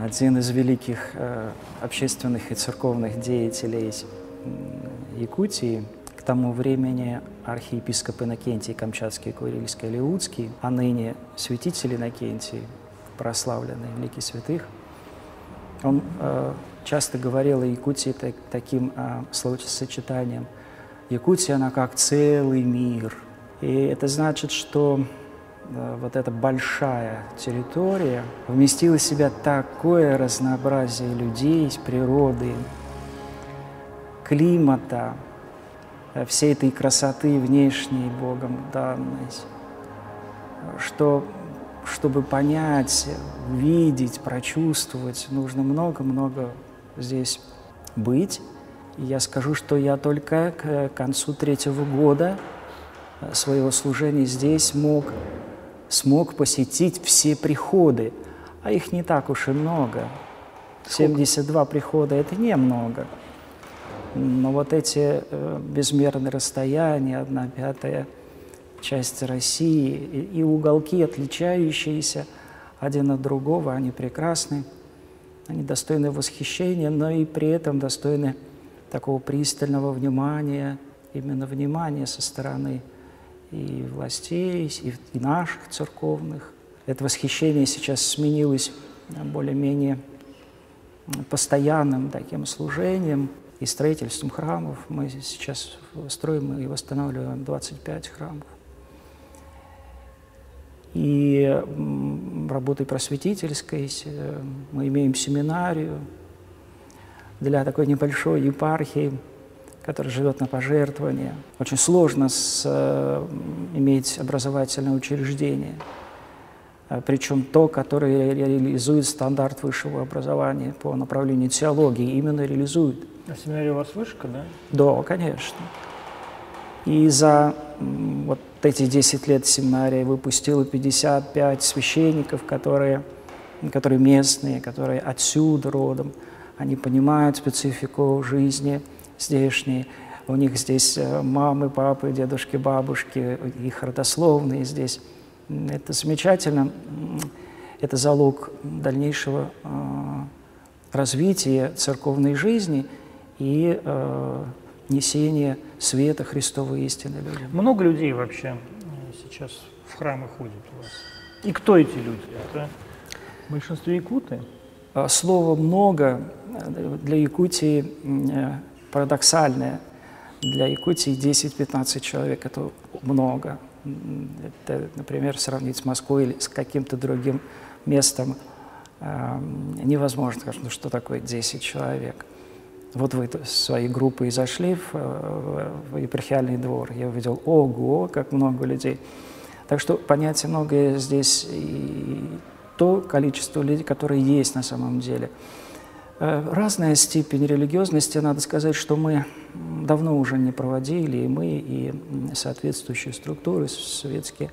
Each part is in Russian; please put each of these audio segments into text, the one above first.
Один из великих э, общественных и церковных деятелей Якутии, к тому времени архиепископ Иннокентий Камчатский, Курильский, Леудский, а ныне святитель Иннокентий, прославленный великий святых, он э, часто говорил о Якутии так, таким э, словосочетанием. Якутия, она как целый мир. И это значит, что вот эта большая территория вместила в себя такое разнообразие людей, природы, климата, э, всей этой красоты внешней Богом данной, что чтобы понять, увидеть, прочувствовать, нужно много-много здесь быть. Я скажу, что я только к концу третьего года э, своего служения здесь мог смог посетить все приходы, а их не так уж и много. 72 прихода – это немного. Но вот эти э, безмерные расстояния, одна пятая часть России и, и уголки, отличающиеся один от другого, они прекрасны, они достойны восхищения, но и при этом достойны такого пристального внимания, именно внимания со стороны и властей, и, и наших церковных. Это восхищение сейчас сменилось более-менее постоянным таким служением и строительством храмов. Мы сейчас строим и восстанавливаем 25 храмов. И работой просветительской мы имеем семинарию для такой небольшой епархии – который живет на пожертвования. Очень сложно с, э, иметь образовательное учреждение, э, причем то, которое реализует стандарт высшего образования по направлению теологии, именно реализует. А семинария у вас вышка, да? Да, конечно. И за вот эти 10 лет семинария выпустила 55 священников, которые, которые местные, которые отсюда родом. Они понимают специфику жизни – здешние. У них здесь э, мамы, папы, дедушки, бабушки, их родословные здесь. Это замечательно. Это залог дальнейшего э, развития церковной жизни и э, несения света Христовой истины людям. Много людей вообще сейчас в храмы ходят у вас? И кто эти люди? Это большинство якуты? Слово «много» для Якутии парадоксальное. Для Якутии 10-15 человек – это много. Это, например, сравнить с Москвой или с каким-то другим местом э, невозможно. Ну что такое 10 человек? Вот вы своей группой зашли в, в епархиальный двор, я увидел, ого, как много людей. Так что понятие многое здесь и то количество людей, которые есть на самом деле – Э, разная степень религиозности, надо сказать, что мы давно уже не проводили, и мы, и соответствующие структуры советские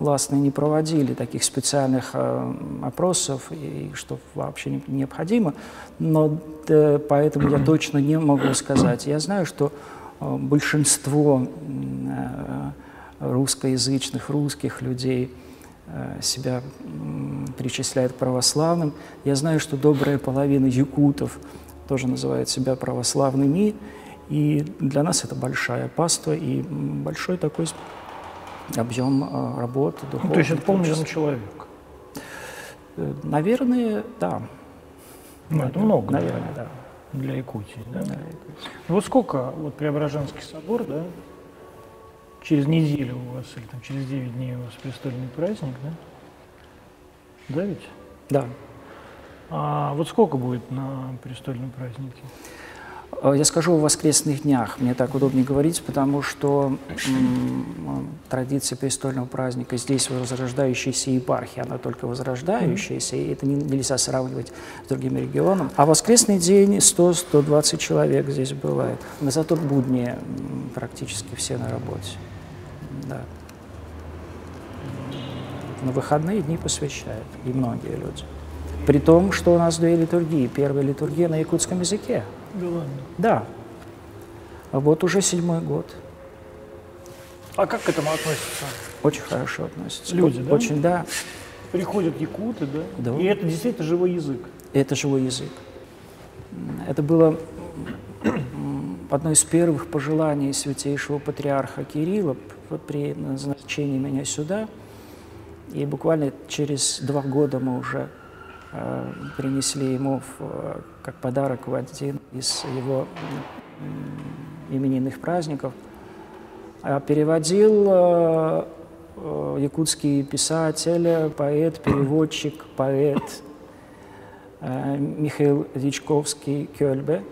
властные не проводили таких специальных э, опросов, и что вообще не, необходимо, но э, поэтому я точно не могу сказать. Я знаю, что э, большинство э, русскоязычных, русских людей – Э, себя причисляет православным. Я знаю, что добрая половина якутов тоже называют себя православными, и для нас это большая паства и большой такой объем э, работы. Ну, то есть это полмиллиона человек? Э, наверное, да. Ну, это много, наверное, да. Для Якутии, да? да ну, вот сколько, вот Преображенский собор, да, через неделю у вас, или там через 9 дней у вас престольный праздник, да? Да ведь? Да. А вот сколько будет на престольном празднике? Э, я скажу о воскресных днях. Мне так удобнее говорить, потому что традиция престольного праздника здесь возрождающаяся епархия, она только возрождающаяся, и это не, нельзя сравнивать с другими регионами. А воскресный день 100-120 человек здесь бывает. Но зато будни практически все на работе. Да. На выходные дни посвящают, и многие люди. При том, что у нас две литургии. Первая литургия на якутском языке. Да ладно? Да. А вот уже седьмой год. А как к этому относятся? Очень хорошо относятся. Люди, да? Очень, да. Приходят якуты, да? Да. И это действительно живой язык. Это живой язык. Это было одно из первых пожеланий святейшего патриарха Кирилла при назначении меня сюда. И буквально через два года мы уже э, принесли ему в, э, как подарок в один из его именинных праздников. А переводил э, э, якутский писатель, поэт, переводчик, поэт э, Михаил Дичковский Кёльбе.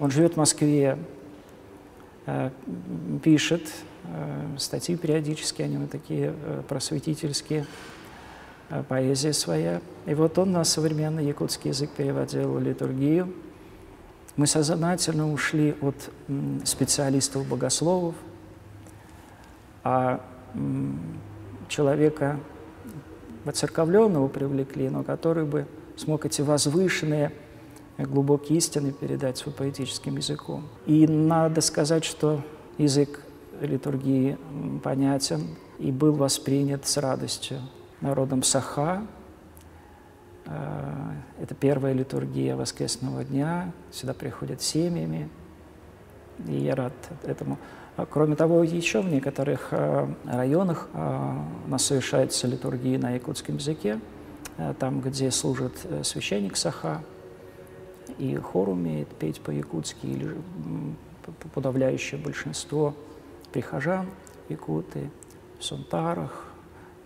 Он живет в Москве, э, пишет статьи периодически, они вот такие э, просветительские, э, поэзия своя. И вот он на современный якутский язык переводил литургию. Мы сознательно ушли от специалистов-богословов, а человека воцерковленного привлекли, но который бы смог эти возвышенные глубокие истины передать своим поэтическим языком. И надо сказать, что язык литургии понятен и был воспринят с радостью народом Саха. Э, это первая литургия воскресного дня, сюда приходят семьями, и я рад этому. А кроме того, еще в некоторых э, районах э, у нас совершается литургия на якутском языке, там, где служит священник Саха, и хор умеет петь по-якутски, или подавляющее большинство прихожан якуты в Сунтарах,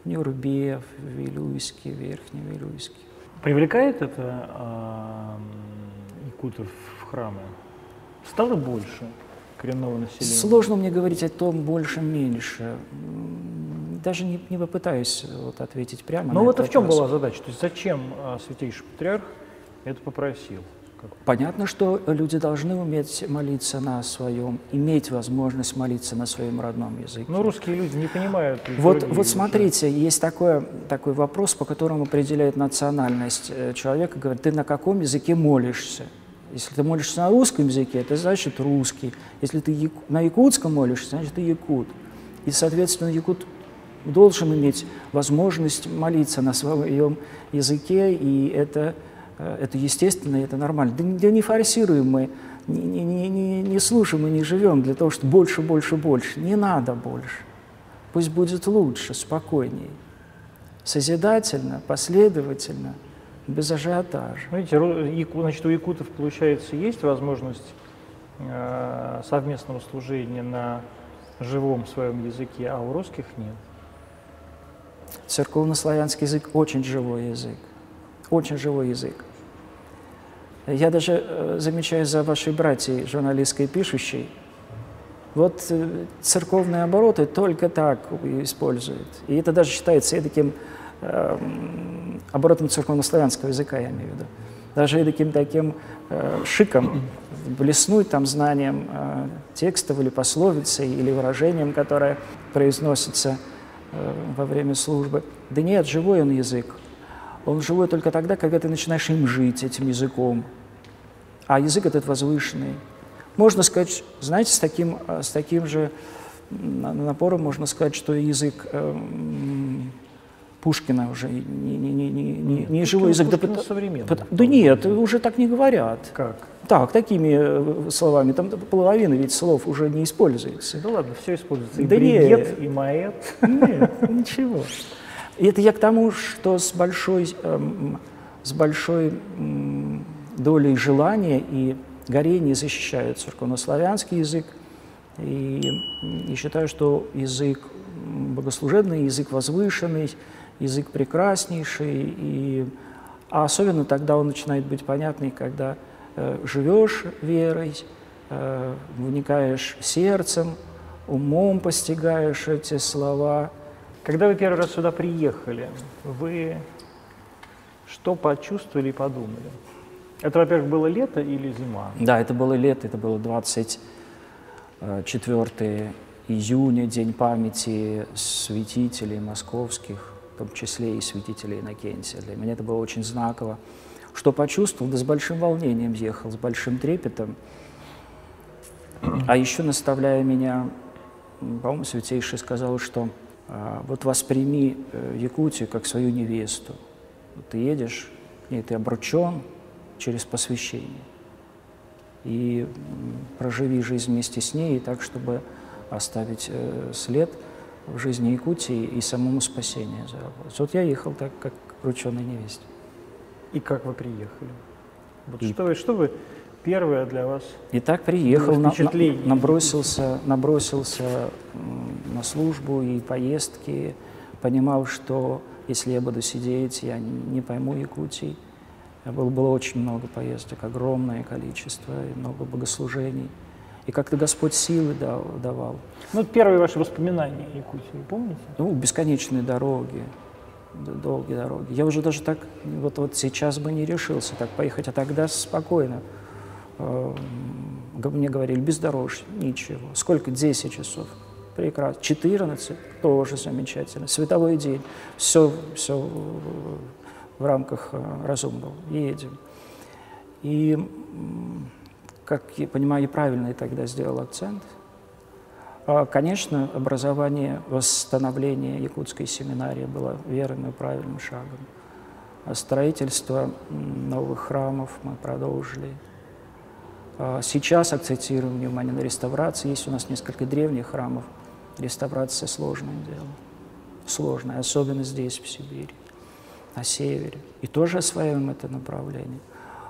в Нюрбе, в Вилюйске, в Верхневилюйске. Привлекает это э, якутов в храмы? Стало больше коренного населения? Сложно мне говорить о том больше-меньше. Даже не, не попытаюсь вот ответить прямо. Ну вот в чем была задача? То есть зачем а, святейший патриарх это попросил? Понятно, что люди должны уметь молиться на своем, иметь возможность молиться на своем родном языке. Но русские люди не понимают. Вот, вот смотрите, есть такой, такой вопрос, по которому определяет национальность э, человека. Говорит, ты на каком языке молишься? Если ты молишься на русском языке, это значит русский. Если ты на якутском молишься, значит ты якут. И, соответственно, якут должен иметь возможность молиться на своем языке, и это это естественно, это нормально. Да, да не форсируем мы, не, не, не, не слушаем и не живем для того, чтобы больше, больше, больше. Не надо больше. Пусть будет лучше, спокойнее. Созидательно, последовательно, без ажиотажа. Видите, значит, у якутов, получается, есть возможность э, совместного служения на живом своем языке, а у русских нет. Церковно-славянский язык очень живой язык очень живой язык. Я даже э, замечаю за вашей братьей, журналисткой пишущей, вот э, церковные обороты только так используют. И это даже считается таким э, оборотом церковно-славянского языка, я имею в виду. Даже таким таким э, шиком, блеснуть там знанием э, текстов или пословицы, или выражением, которое произносится э, во время службы. Да нет, живой он язык. Он живой только тогда, когда ты начинаешь им жить, этим языком. А язык этот возвышенный. Можно сказать, знаете, с таким, с таким же напором можно сказать, что язык э, Пушкина уже не, не, не, не, не, не живой язык. Да, современный. Да нет, уже так не говорят. Как? Так, такими э, словами. Там половина ведь слов уже не используется. Да ладно, все используется. И да бригет, нет. и маэт. Нет, ничего. И это я к тому, что с большой, эм, с большой эм, долей желания и горения защищают церковнославянский язык. И, и считаю, что язык богослужебный, язык возвышенный, язык прекраснейший. И, а особенно тогда он начинает быть понятный, когда э, живешь верой, э, вникаешь сердцем, умом постигаешь эти слова – когда вы первый раз сюда приехали, вы что почувствовали и подумали? Это, во-первых, было лето или зима? Да, это было лето, это было 24 июня, День памяти святителей московских, в том числе и святителей Иннокентия. Для меня это было очень знаково. Что почувствовал? Да с большим волнением ехал, с большим трепетом. А еще наставляя меня по-моему, Святейший сказал, что а, вот восприми э, Якутию как свою невесту. Ты едешь, и ты обручен через посвящение. И проживи жизнь вместе с ней так, чтобы оставить э, след в жизни Якутии и самому спасение заработать. Вот я ехал так, как врученной невесте. И как вы приехали? Вот и... что, вы, что вы первое для вас? И так приехал, на, на, набросился, набросился на службу и поездки, понимал, что если я буду сидеть, я не пойму Якутии. Было, было очень много поездок, огромное количество, и много богослужений. И как-то Господь силы дал, давал. Ну, первые ваши воспоминания о Якутии, помните? Ну, бесконечные дороги, долгие дороги. Я уже даже так, вот, вот сейчас бы не решился так поехать, а тогда спокойно. Э, мне говорили, бездорожье, ничего. Сколько? 10 часов. Прекрасно. 14 тоже замечательно. Световой день. Все, все в рамках э, разумного. Едем. И, как я понимаю, и правильно я тогда сделал акцент. А, конечно, образование, восстановление якутской семинарии было верным и правильным шагом. А строительство новых храмов мы продолжили. А, сейчас акцентируем внимание на реставрации. Есть у нас несколько древних храмов. Реставрация сложное дело. Сложное, особенно здесь, в Сибири на севере, и тоже осваиваем это направление.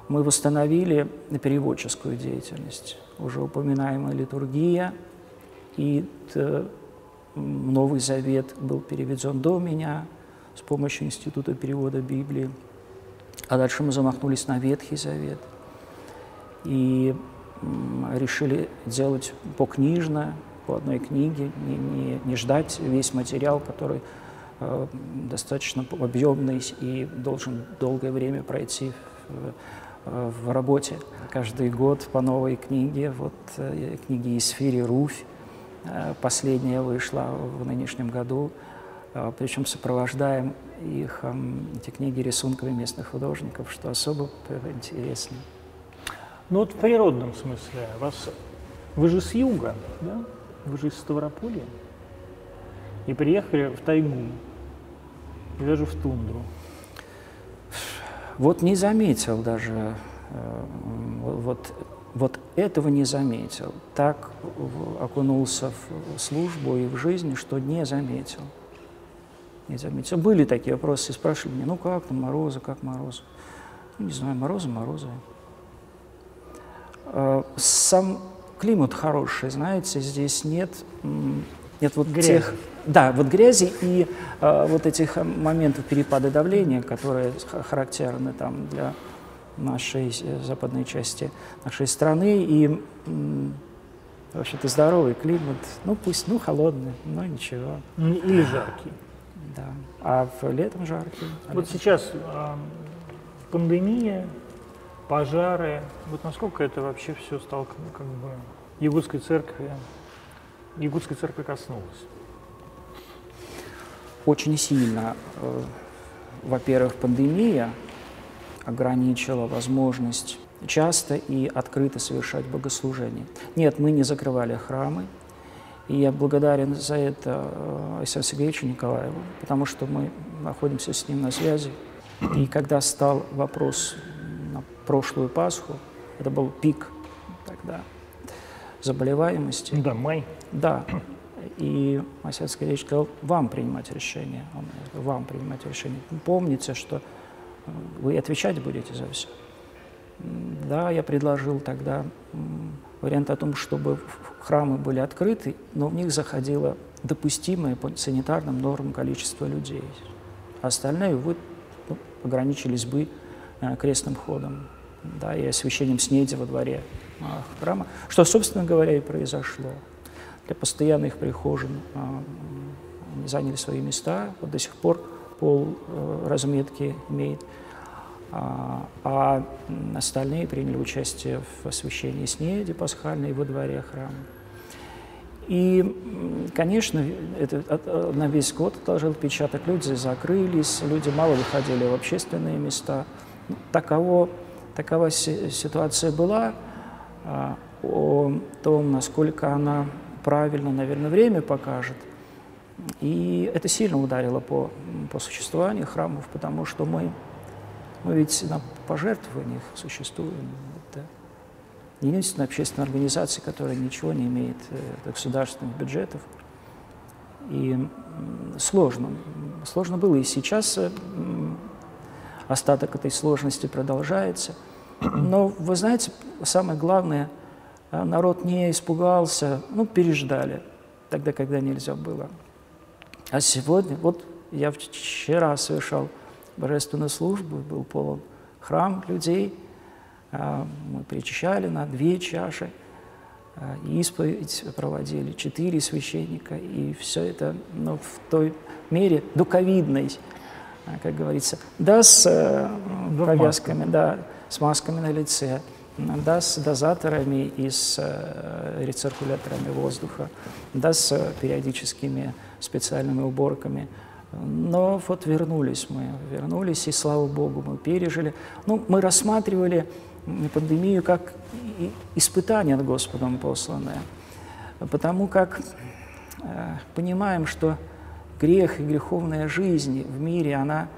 Мы восстановили переводческую деятельность, уже упоминаемая литургия, и Новый Завет был переведен до меня с помощью Института перевода Библии. А дальше мы замахнулись на Ветхий Завет и решили делать покнижно, по одной книге, не, не, не ждать весь материал, который Э, достаточно объемный и должен долгое время пройти в, э, работе. Каждый год по новой книге, вот э, книги из Фири «Руфь», последняя вышла в нынешнем году, причем сопровождаем их, эти книги рисунками местных художников, что особо интересно. Ну вот в природном смысле, вас, вы же с юга, да? Вы же из Ставрополья. И приехали в тайгу и даже в тундру. Вот не заметил даже, э, вот, вот этого не заметил. Так окунулся в службу и в жизнь, что не заметил. Не заметил. Были такие вопросы, спрашивали меня, ну как там морозы, как морозы? Ну, не знаю, морозы, морозы. Э, сам климат хороший, знаете, здесь нет, нет вот Грязь. тех да, вот грязи и э, вот этих моментов перепада давления, которые характерны там для нашей э, западной части нашей страны. И вообще-то здоровый климат, ну пусть, ну холодный, но ничего. Или жаркий. Да, а в летом жаркий. А вот летом... сейчас э, пандемия, пожары, вот насколько это вообще все стало как бы Ягудской церкви, Ягудской церкви коснулось? очень сильно, э, во-первых, пандемия ограничила возможность часто и открыто совершать богослужение. Нет, мы не закрывали храмы, и я благодарен за это э, Александру Сергеевичу Николаеву, потому что мы находимся с ним на связи. И когда стал вопрос на прошлую Пасху, это был пик тогда заболеваемости. Да, май. Да, и Масяцкая речь сказал, вам принимать решение. Он, вам принимать решение. Помните, что э, вы отвечать будете за все. Да, я предложил тогда вариант о том, чтобы храмы были открыты, но в них заходило допустимое по санитарным нормам количество людей. А остальные вы ну, ограничились бы э, крестным ходом да, и освящением снеди во дворе э, храма, что, собственно говоря, и произошло для постоянных прихожан а, заняли свои места. Вот до сих пор пол э, разметки имеет. А, а остальные приняли участие в освящении снеди пасхальной во дворе храма. И, конечно, это на весь год отложил отпечаток. Люди закрылись, люди мало выходили в общественные места. Таково, такова ситуация была. А, о том, насколько она правильно, наверное, время покажет. И это сильно ударило по, по существованию храмов, потому что мы, мы ведь на пожертвованиях существуем. Это единственная общественная организация, которая ничего не имеет э, государственных бюджетов. И сложно. Сложно было и сейчас э, остаток этой сложности продолжается. Но, вы знаете, самое главное, народ не испугался, ну, переждали, тогда, когда нельзя было. А сегодня, вот я вчера совершал божественную службу, был полон храм людей, а, мы причащали на две чаши, а, исповедь проводили, четыре священника, и все это ну, в той мере дуковидной, а, как говорится, да, с э, повязками, да, с масками на лице, да, с дозаторами и с э, рециркуляторами воздуха, да, с периодическими специальными уборками. Но вот вернулись мы, вернулись, и слава Богу, мы пережили. Ну, мы рассматривали пандемию как испытание от Господом посланное, потому как э, понимаем, что грех и греховная жизнь в мире, она,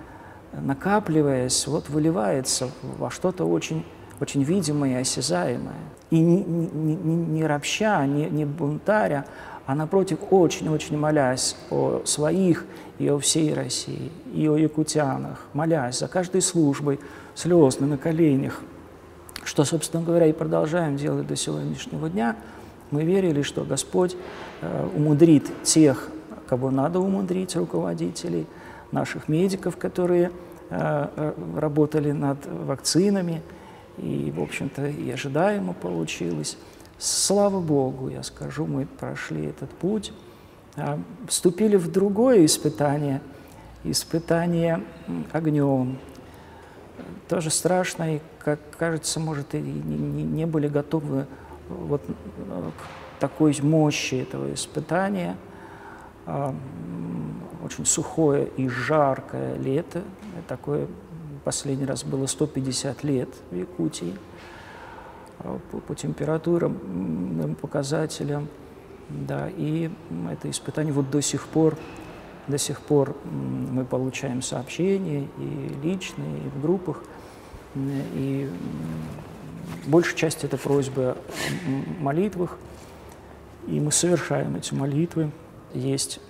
накапливаясь, вот выливается во что-то очень, очень видимое и осязаемое. И не, не, не, не ропща, не, не бунтаря, а напротив, очень-очень молясь о своих и о всей России, и о якутянах, молясь за каждой службой, слезно на коленях, что, собственно говоря, и продолжаем делать до сегодняшнего дня, мы верили, что Господь э, умудрит тех, кого надо умудрить, руководителей, наших медиков, которые э, э, работали над вакцинами, и, в общем-то, и ожидаемо получилось. Слава Богу, я скажу, мы прошли этот путь, а, вступили в другое испытание, испытание огнем. Тоже страшно, и, как кажется, может, и не, не были готовы вот к такой мощи этого испытания. А, очень сухое и жаркое лето. Такое последний раз было 150 лет в Якутии. Э, по, по температурам, показателям. Да, и это испытание вот до сих пор, до сих пор мы получаем сообщения и личные, и в группах, и большая часть это просьбы о молитвах, и мы совершаем эти молитвы. Есть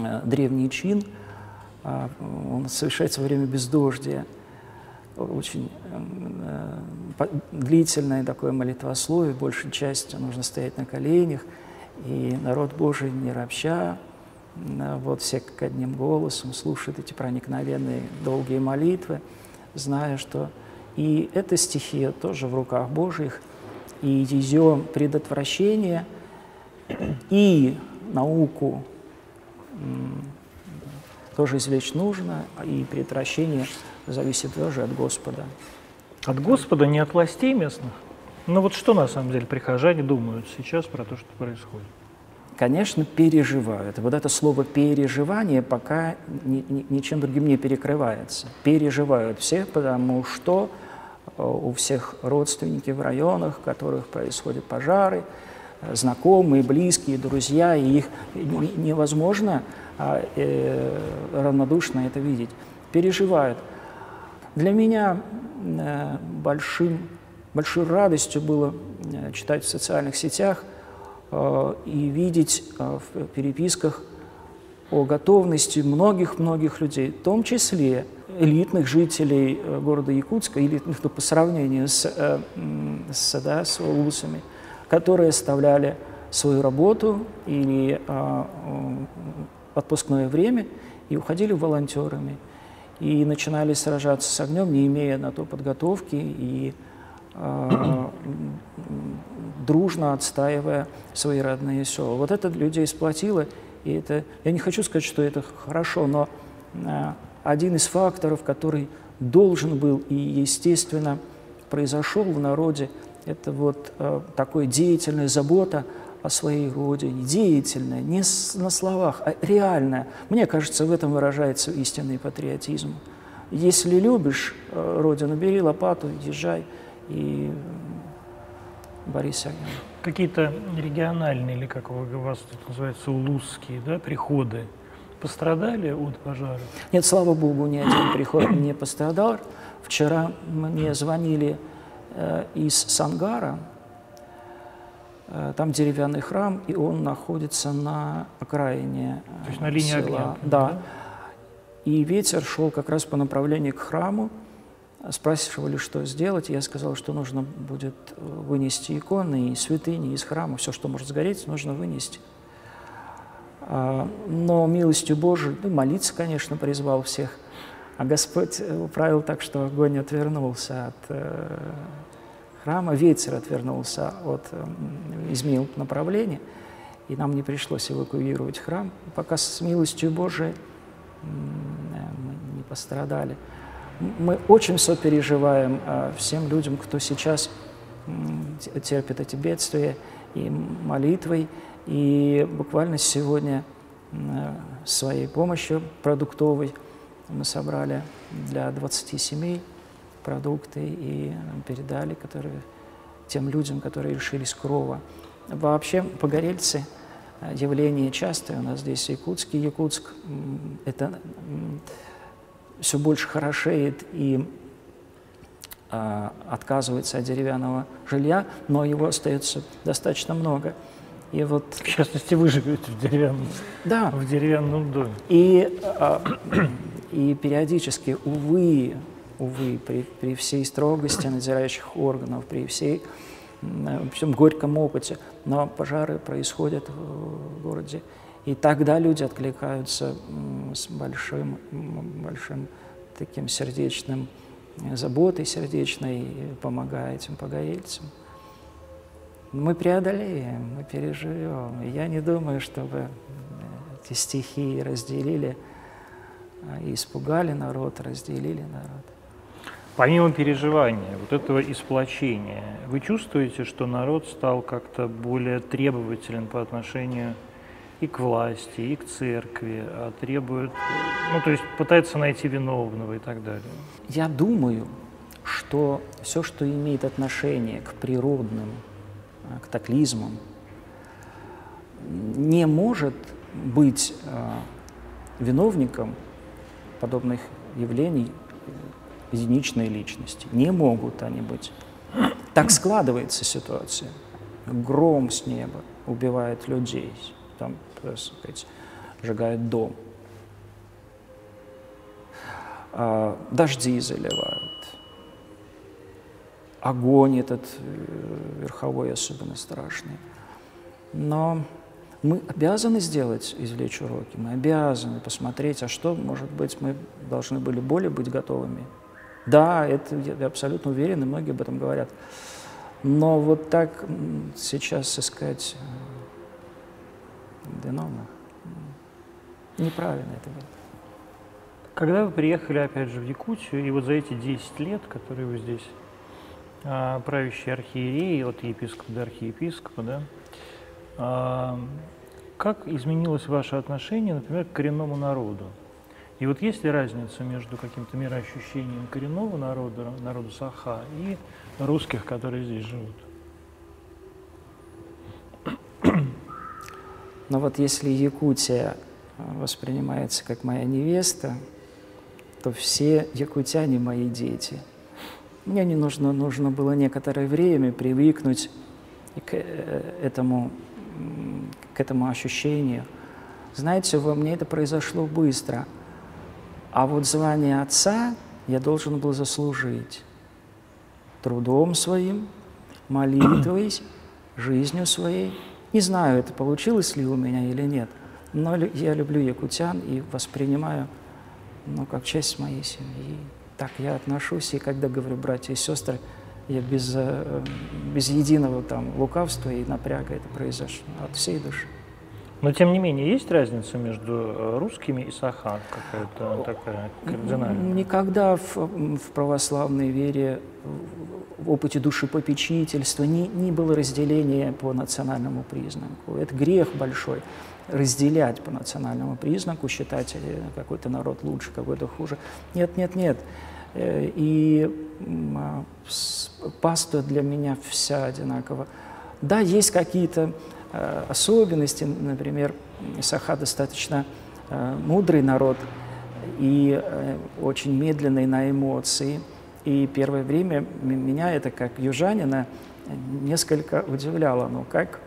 э, древний чин, а, он совершается во время бездождия – очень э, длительное такое молитвословие, большей частью нужно стоять на коленях, и народ Божий не ропща, э, вот все как одним голосом слушают эти проникновенные долгие молитвы, зная, что и эта стихия тоже в руках Божьих, и ее предотвращение, и науку тоже извлечь нужно, и предотвращение зависит тоже от Господа. От Господа, не от властей местных? Ну вот что на самом деле прихожане думают сейчас про то, что происходит? Конечно, переживают. Вот это слово «переживание» пока ни, ни, ничем другим не перекрывается. Переживают все, потому что э, у всех родственники в районах, в которых происходят пожары, э, знакомые, близкие, друзья, и их невозможно а, э, равнодушно это видеть. Переживают. Для меня э, большим, большой радостью было э, читать в социальных сетях э, и видеть в переписках о готовности многих-многих людей, в том числе элитных жителей города Якутска, элитных ну, по сравнению с, с, да, с улусами, которые оставляли свою работу или а, отпускное время и уходили волонтерами и начинали сражаться с огнем, не имея на то подготовки и э, дружно отстаивая свои родные села. Вот это людей сплотило, и это, я не хочу сказать, что это хорошо, но э, один из факторов, который должен был и, естественно, произошел в народе, это вот э, такая деятельная забота о своей родине, деятельная, не на словах, а реальная. Мне кажется, в этом выражается истинный патриотизм. Если любишь э, родину, бери лопату, езжай и Бориса Агина. Какие-то региональные, или как у вас тут называется, улузские да, приходы пострадали от пожара? Нет, слава богу, ни один приход не пострадал. Вчера мне звонили э, из Сангара, э, там деревянный храм, и он находится на окраине То есть на линии села. огня? Да. да. И ветер шел как раз по направлению к храму. Спрашивали, что сделать. Я сказал, что нужно будет вынести иконы и святыни из храма. Все, что может сгореть, нужно вынести. А, но милостью Божией, ну, молиться, конечно, призвал всех. А Господь управил так, что огонь отвернулся от э, храма, ветер отвернулся от, э, изменил направление, и нам не пришлось эвакуировать храм. Пока с милостью Божией мы не пострадали. Мы очень сопереживаем э, всем людям, кто сейчас терпит эти бедствия, и молитвой, и буквально сегодня своей помощью продуктовой мы собрали для 20 семей продукты и передали которые, тем людям, которые решились крова. Вообще погорельцы э, явление частое у нас здесь в Якутске. Якутск это все больше хорошеет и а, отказывается от деревянного жилья, но его остается достаточно много. И вот... В частности, вы живете в деревянном, да. в деревянном доме. И, а, и периодически, увы, увы, при, при всей строгости надзирающих органов, при всей в общем, горьком опыте, но пожары происходят в городе. И тогда люди откликаются с большим, большим таким сердечным заботой сердечной, помогая этим погорельцам. Мы преодолеем, мы переживем. я не думаю, чтобы эти стихии разделили а, и испугали народ, разделили народ. Помимо переживания, вот этого исплочения, вы чувствуете, что народ стал как-то более требователен по отношению и к власти, и к церкви, а требует, ну, то есть пытается найти виновного и так далее? Я думаю, что все, что имеет отношение к природным Э, катаклизмам, не может быть э, виновником подобных явлений единичной личности. Не могут они быть. Так складывается ситуация. Гром с неба убивает людей, там, так сказать, сжигает дом. А, дожди заливают огонь этот э, верховой особенно страшный. Но мы обязаны сделать, извлечь уроки, мы обязаны посмотреть, а что, может быть, мы должны были более быть готовыми. Да, это я абсолютно уверен, и многие об этом говорят. Но вот так сейчас искать виновных неправильно это было. Когда вы приехали, опять же, в Якутию, и вот за эти 10 лет, которые вы здесь а, правящий архиерей, от епископа до архиепископа, да, а, как изменилось ваше отношение, например, к коренному народу? И вот есть ли разница между каким-то мироощущением коренного народа, народа Саха, и русских, которые здесь живут? Но вот если Якутия воспринимается как моя невеста, то все якутяне мои дети – мне не нужно, нужно было некоторое время привыкнуть к э, этому, к этому ощущению. Знаете, во мне это произошло быстро. А вот звание отца я должен был заслужить трудом своим, молитвой, жизнью своей. Не знаю, это получилось ли у меня или нет, но я люблю якутян и воспринимаю ну, как часть моей семьи так я отношусь, и когда говорю братья и сестры, я без, э, без единого там лукавства и напряга это произошло от всей души. Но тем не менее, есть разница между э, русскими и саха какая-то такая кардинальная? Никогда в, в православной вере, в опыте души попечительства не, не было разделения по национальному признаку. Это грех большой разделять по национальному признаку, считать э, какой-то народ лучше, какой-то хуже. Нет, нет, нет. Э, и паства для меня вся одинакова. Да, есть какие-то особенности, например, Саха достаточно э, мудрый народ и э, очень медленный на эмоции. И первое время меня это, как южанина, несколько удивляло. Ну, как,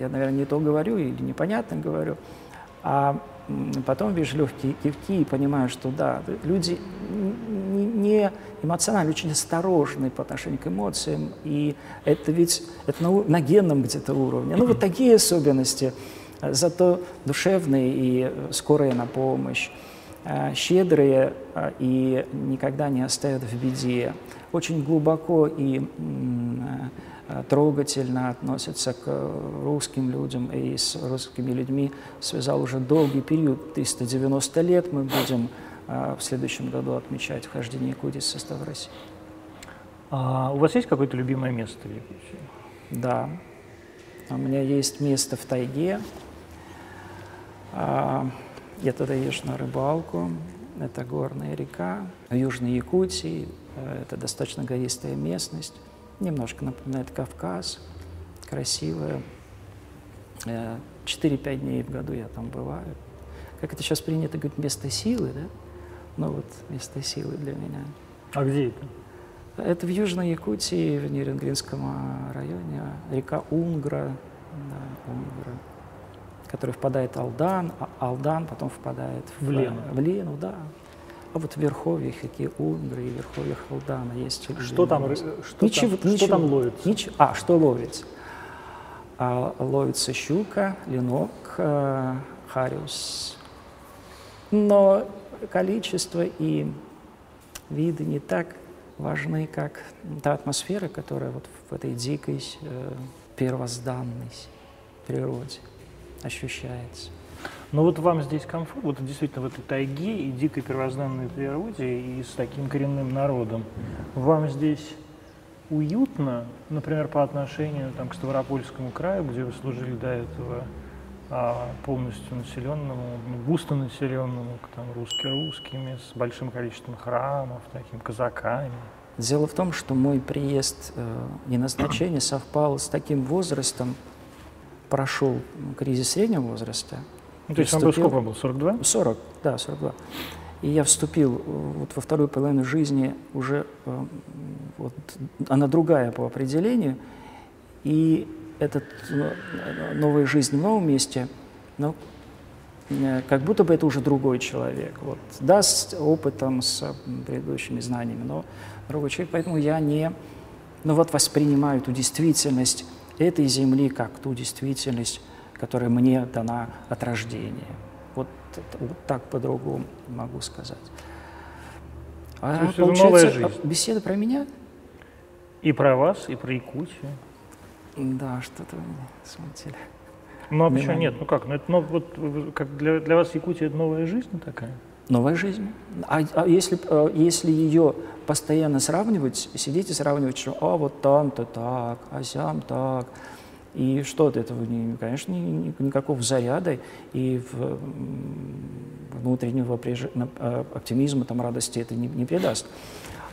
я, наверное, не то говорю или непонятно говорю. А потом вижу легкие кивки и понимаю, что да, люди не эмоционально, очень осторожны по отношению к эмоциям, и это ведь это на, на генном где-то уровне. Ну, вот такие особенности, зато душевные и скорые на помощь, а, щедрые и никогда не оставят в беде, очень глубоко и Э, трогательно относятся к русским людям и с русскими людьми связал уже долгий период, 390 лет мы будем э, в следующем году отмечать вхождение Якутии в состав России. А у вас есть какое-то любимое место в Якутии? Да, у меня есть место в тайге. А, я туда езжу на рыбалку. Это горная река. В Южной Якутии э, это достаточно гористая местность немножко напоминает Кавказ, красивая. 4-5 э, дней в году я там бываю. Как это сейчас принято говорить, место силы, да? Ну вот, место силы для меня. А где это? Это в Южной Якутии, в Нерюнгринском а, районе, река Унгра, да, Унгра, которая впадает в Алдан, а Алдан потом впадает в, в Лену. В Лену, да. А вот в верховьях, какие Унгры и верховьях Халдана есть. Что там, что ничего, там, ничего, что там ловится? Ничего, а, что ловится? А, ловится щука, ленок, а, хариус. Но количество и виды не так важны, как та атмосфера, которая вот в этой дикой э, первозданной природе ощущается. Но вот вам здесь комфорт, вот действительно в этой тайге и дикой первозданной природе и с таким коренным народом, вам здесь уютно, например, по отношению там, к Ставропольскому краю, где вы служили до этого а, полностью населенному, густо населенному, там, русски-русскими, с большим количеством храмов, таким казаками? Дело в том, что мой приезд э, и назначение совпал с таким возрастом, прошел кризис среднего возраста, ну, то есть вам был сколько был, 42? 40, да, 42. И я вступил э, вот во вторую половину жизни уже, э, вот, она другая по определению, и эта э, новая жизнь в новом месте, ну, как будто бы это уже другой человек. Вот, да, с опытом, с предыдущими знаниями, но другой человек. Поэтому я не, ну вот воспринимаю ту действительность этой земли как ту действительность, которая мне дана от рождения. Вот, вот так по-другому могу сказать. А, То есть получается, новая жизнь. беседа про меня? И про вас, и про Якутию. Да, что-то смутили. Ну а почему нет? Ну как? Ну это ну, вот как для, для вас Якутия это новая жизнь такая? Новая жизнь. А, а если, э, если ее постоянно сравнивать, сидите сравнивать, что а вот там-то так, а сям так, и что от этого? Конечно, никакого заряда и внутреннего а, оптимизма, там, радости это не, не придаст.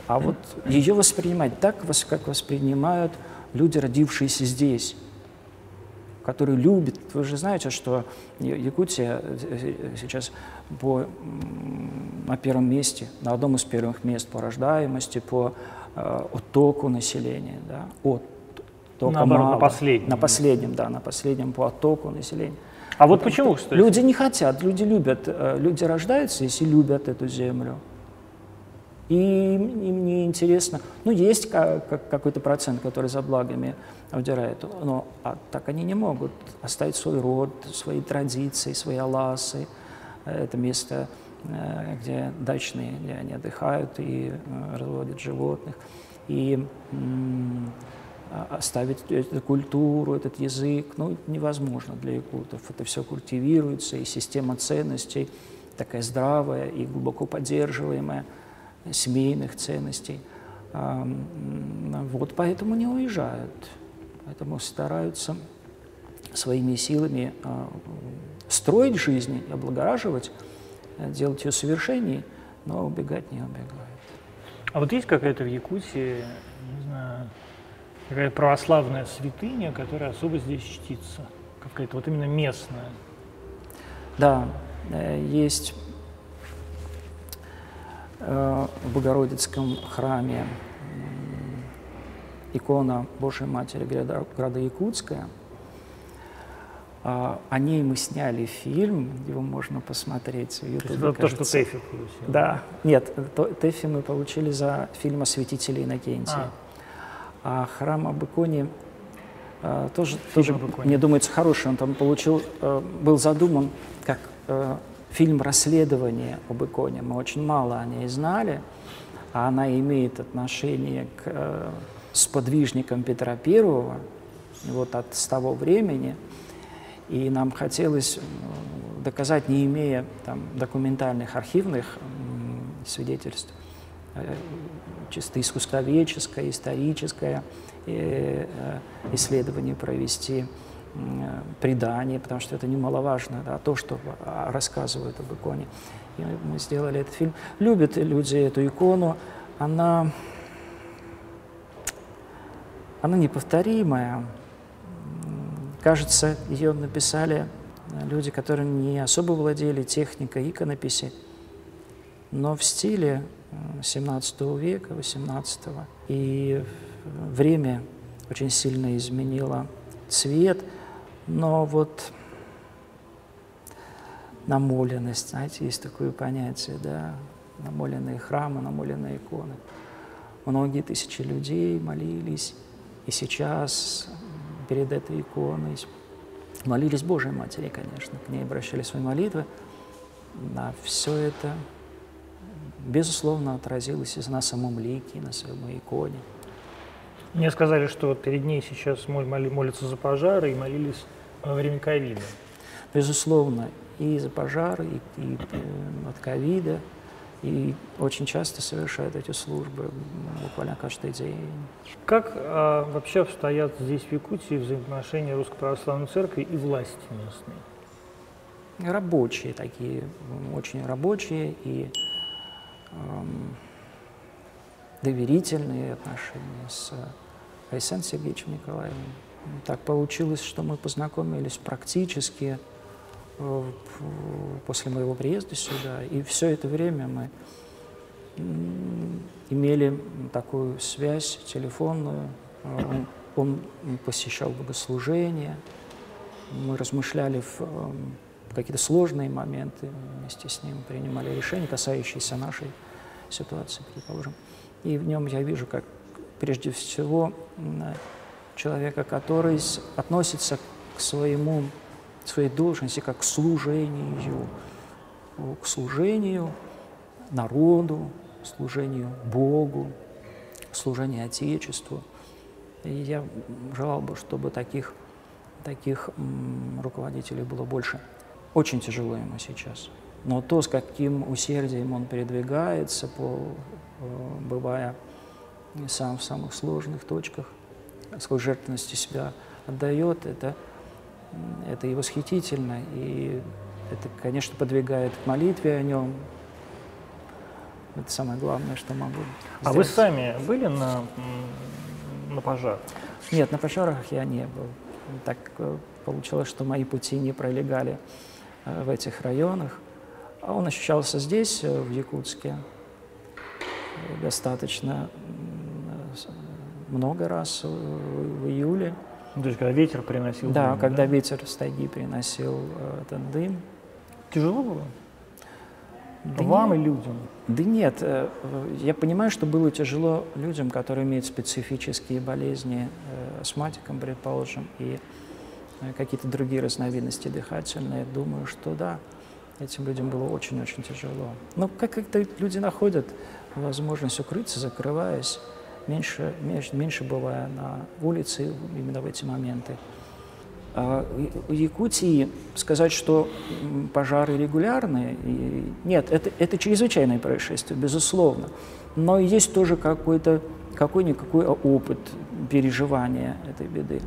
А вот ее воспринимать так, как воспринимают люди, родившиеся здесь, которые любят. Вы же знаете, что Якутия э, сейчас по, на первом месте, на одном из первых мест по рождаемости, по э, оттоку населения, да, от только Наоборот, мало. на последнем. На последнем, да, на последнем по оттоку населения. А вот почему, кстати? Люди не хотят, люди любят, э, люди рождаются, если любят эту землю. И им не интересно, ну, есть какой-то процент, который за благами удирает, но а так они не могут оставить свой род, свои традиции, свои аласы. Это место, э, где дачные, где они отдыхают и э, разводят животных. И а, оставить эту культуру, этот язык, ну, невозможно для якутов. Это все культивируется, и система ценностей такая здравая и глубоко поддерживаемая, семейных ценностей. Вот поэтому не уезжают, поэтому стараются своими силами а, строить жизнь, облагораживать, делать ее совершенней, но убегать не убегают. А вот есть какая-то в Якутии, какая православная святыня, которая особо здесь чтится? Какая-то вот именно местная? Да, э, есть э, в Богородицком храме икона Божьей Матери города Якутская. А, о ней мы сняли фильм, его можно посмотреть в YouTube. Это то, что Тэфи получил? Да. Нет, Тэфи мы получили за фильм о святителе Иннокентии. А, а храм об иконе э, тоже, тоже мне думается, хороший. Он там получил, э, был задуман как э, фильм расследования об иконе. Мы очень мало о ней знали, а она имеет отношение к э, сподвижникам Петра Первого, вот от с того времени. И нам хотелось доказать, не имея там, документальных архивных свидетельств, чисто искусствоведческое, историческое э, э, исследование провести, предание, потому что это немаловажно, да, то, что рассказывают об иконе. И мы сделали этот фильм. Любят люди эту икону, она, она неповторимая. Кажется, ее написали люди, которые не особо владели техникой иконописи, но в стиле 17 века, 18 И время очень сильно изменило цвет, но вот намоленность, знаете, есть такое понятие, да, намоленные храмы, намоленные иконы. Многие тысячи людей молились, и сейчас перед этой иконой молились Божьей Матери, конечно, к ней обращали свои молитвы. На все это безусловно, отразилось и на самом лике, и на самой иконе. Мне сказали, что перед ней сейчас молятся за пожары и молились во время ковида. Безусловно, и за пожары, и, и э, от ковида, и очень часто совершают эти службы буквально каждый день. Как а, вообще обстоят здесь, в Якутии, взаимоотношения Русской Православной Церкви и власти местной? Рабочие такие, очень рабочие, и доверительные отношения с Айсен Сергеевичем Николаевым. Так получилось, что мы познакомились практически э, после моего приезда сюда, и все это время мы имели такую связь телефонную. Он, он посещал богослужения, мы размышляли в какие-то сложные моменты вместе с ним принимали решения, касающиеся нашей ситуации, предположим. И в нем я вижу, как прежде всего человека, который относится к своему, своей должности как к служению, к служению народу, служению Богу, служению Отечеству. И я желал бы, чтобы таких, таких руководителей было больше. Очень тяжело ему сейчас. Но то, с каким усердием он передвигается, по, э, бывая сам в самых сложных точках, с какой жертвенностью себя отдает, это, это и восхитительно, и это, конечно, подвигает к молитве о нем. Это самое главное, что могу сделать. А вы сами были на, на пожарах? Нет, на пожарах я не был. Так э, получилось, что мои пути не пролегали в этих районах. А он ощущался здесь, э, в Якутске, достаточно много раз в июле. Ну, то есть, когда ветер приносил Да, дым, когда да? ветер с тайги приносил э, этот дым. Тяжело было? Да Вам нет, и людям? Да нет, я понимаю, что было тяжело людям, которые имеют специфические болезни, астматикам, предположим, и Э, какие-то другие разновидности дыхательные, думаю, что да, этим людям было очень-очень тяжело. Но как как-то люди находят возможность укрыться, закрываясь, меньше, меньше, меньше бывая на улице именно в эти моменты. А у Якутии сказать, что пожары регулярные, нет, это, это чрезвычайное происшествие, безусловно. Но есть тоже какой-то какой-никакой опыт переживания этой беды.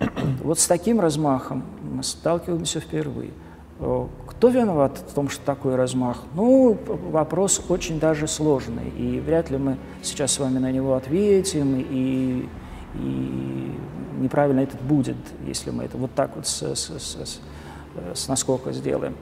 Вот с таким размахом мы сталкиваемся впервые. Кто виноват в том, что такой размах? Ну, вопрос очень даже сложный, и вряд ли мы сейчас с вами на него ответим, и, и неправильно это будет, если мы это вот так вот с, с, с, с наскока сделаем.